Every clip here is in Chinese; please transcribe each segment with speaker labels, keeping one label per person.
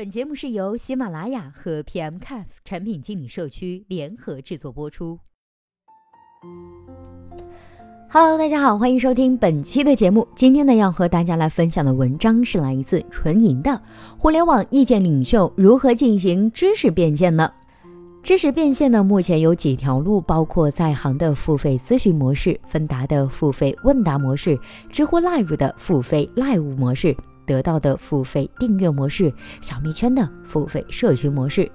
Speaker 1: 本节目是由喜马拉雅和 PMCAF 产品经理社区联合制作播出。Hello，大家好，欢迎收听本期的节目。今天呢，要和大家来分享的文章是来自纯银的《互联网意见领袖如何进行知识变现呢？知识变现呢，目前有几条路，包括在行的付费咨询模式、芬达的付费问答模式、知乎 Live 的付费 Live 模式。得到的付费订阅模式，小蜜圈的付费社群模式，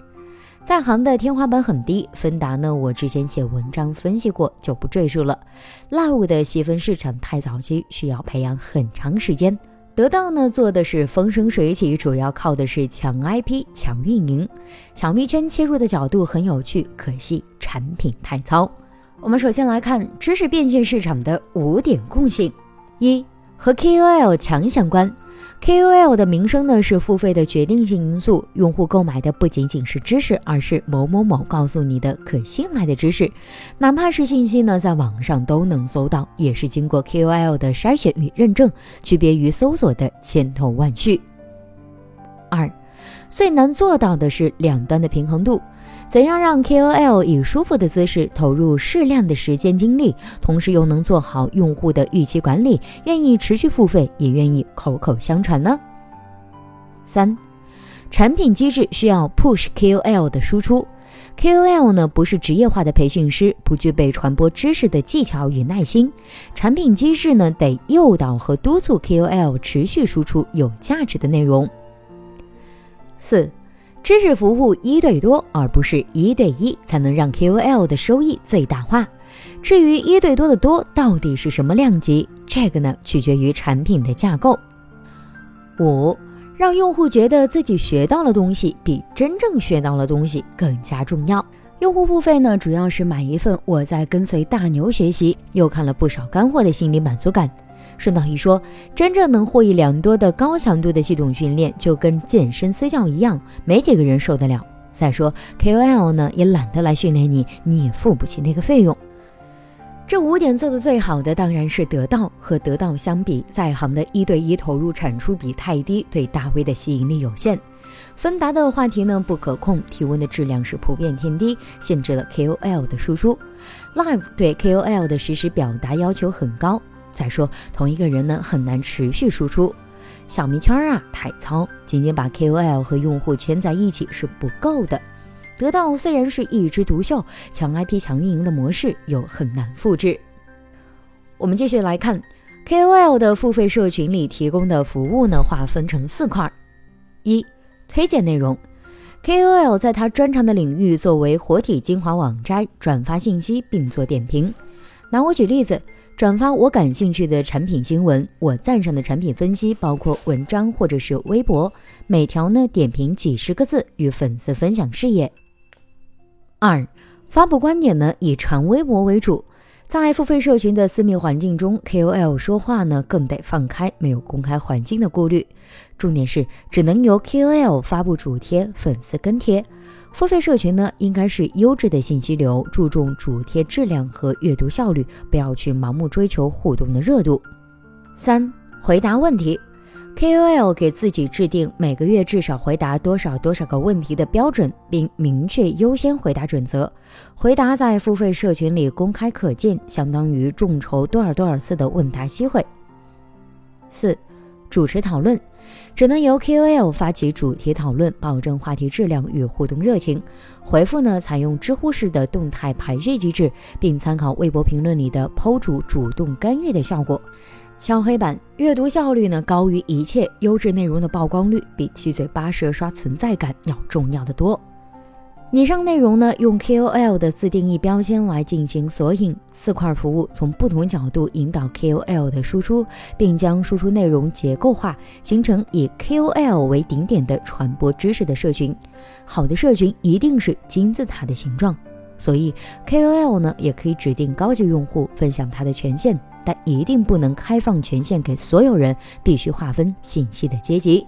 Speaker 1: 在行的天花板很低。芬达呢，我之前写文章分析过，就不赘述了。Love 的细分市场太早期，需要培养很长时间。得到呢，做的是风生水起，主要靠的是强 IP、强运营。小蜜圈切入的角度很有趣，可惜产品太糙。我们首先来看知识变现市场的五点共性：一和 KOL 强相关。KOL 的名声呢是付费的决定性因素，用户购买的不仅仅是知识，而是某某某告诉你的可信赖的知识，哪怕是信息呢，在网上都能搜到，也是经过 KOL 的筛选与认证，区别于搜索的千头万绪。二，最难做到的是两端的平衡度。怎样让 KOL 以舒服的姿势投入适量的时间精力，同时又能做好用户的预期管理，愿意持续付费，也愿意口口相传呢？三，产品机制需要 push KOL 的输出。KOL 呢不是职业化的培训师，不具备传播知识的技巧与耐心。产品机制呢得诱导和督促 KOL 持续输出有价值的内容。四。知识服务一对多，而不是一对一，才能让 KOL 的收益最大化。至于一对多的多到底是什么量级，这个呢取决于产品的架构。五，让用户觉得自己学到了东西，比真正学到了东西更加重要。用户付费呢，主要是买一份我在跟随大牛学习，又看了不少干货的心理满足感。顺道一说，真正能获益良多的高强度的系统训练，就跟健身私教一样，没几个人受得了。再说 KOL 呢，也懒得来训练你，你也付不起那个费用。这五点做的最好的当然是得到。和得到相比，在行的一对一投入产出比太低，对大 V 的吸引力有限。芬达的话题呢不可控，提问的质量是普遍偏低，限制了 KOL 的输出。Live 对 KOL 的实时表达要求很高。再说，同一个人呢很难持续输出，小迷圈啊太糙，仅仅把 KOL 和用户圈在一起是不够的。得到虽然是一枝独秀，强 IP 强运营的模式又很难复制。我们继续来看 KOL 的付费社群里提供的服务呢，划分成四块：一、推荐内容，KOL 在他专长的领域作为活体精华网摘，转发信息并做点评。拿我举例子。转发我感兴趣的产品新闻，我赞赏的产品分析，包括文章或者是微博，每条呢点评几十个字，与粉丝分享事业。二，发布观点呢以传微博为主，在付费社群的私密环境中，KOL 说话呢更得放开，没有公开环境的顾虑，重点是只能由 KOL 发布主贴，粉丝跟贴。付费社群呢，应该是优质的信息流，注重主贴质量和阅读效率，不要去盲目追求互动的热度。三、回答问题，KOL 给自己制定每个月至少回答多少多少个问题的标准，并明确优先回答准则。回答在付费社群里公开可见，相当于众筹多少多少次的问答机会。四、主持讨论。只能由 KOL 发起主题讨论，保证话题质量与互动热情。回复呢，采用知乎式的动态排序机制，并参考微博评论里的 PO 主主动干预的效果。敲黑板，阅读效率呢高于一切，优质内容的曝光率比七嘴八舌刷存在感要重要的多。以上内容呢，用 KOL 的自定义标签来进行索引，四块服务从不同角度引导 KOL 的输出，并将输出内容结构化，形成以 KOL 为顶点的传播知识的社群。好的社群一定是金字塔的形状，所以 KOL 呢也可以指定高级用户分享他的权限，但一定不能开放权限给所有人，必须划分信息的阶级。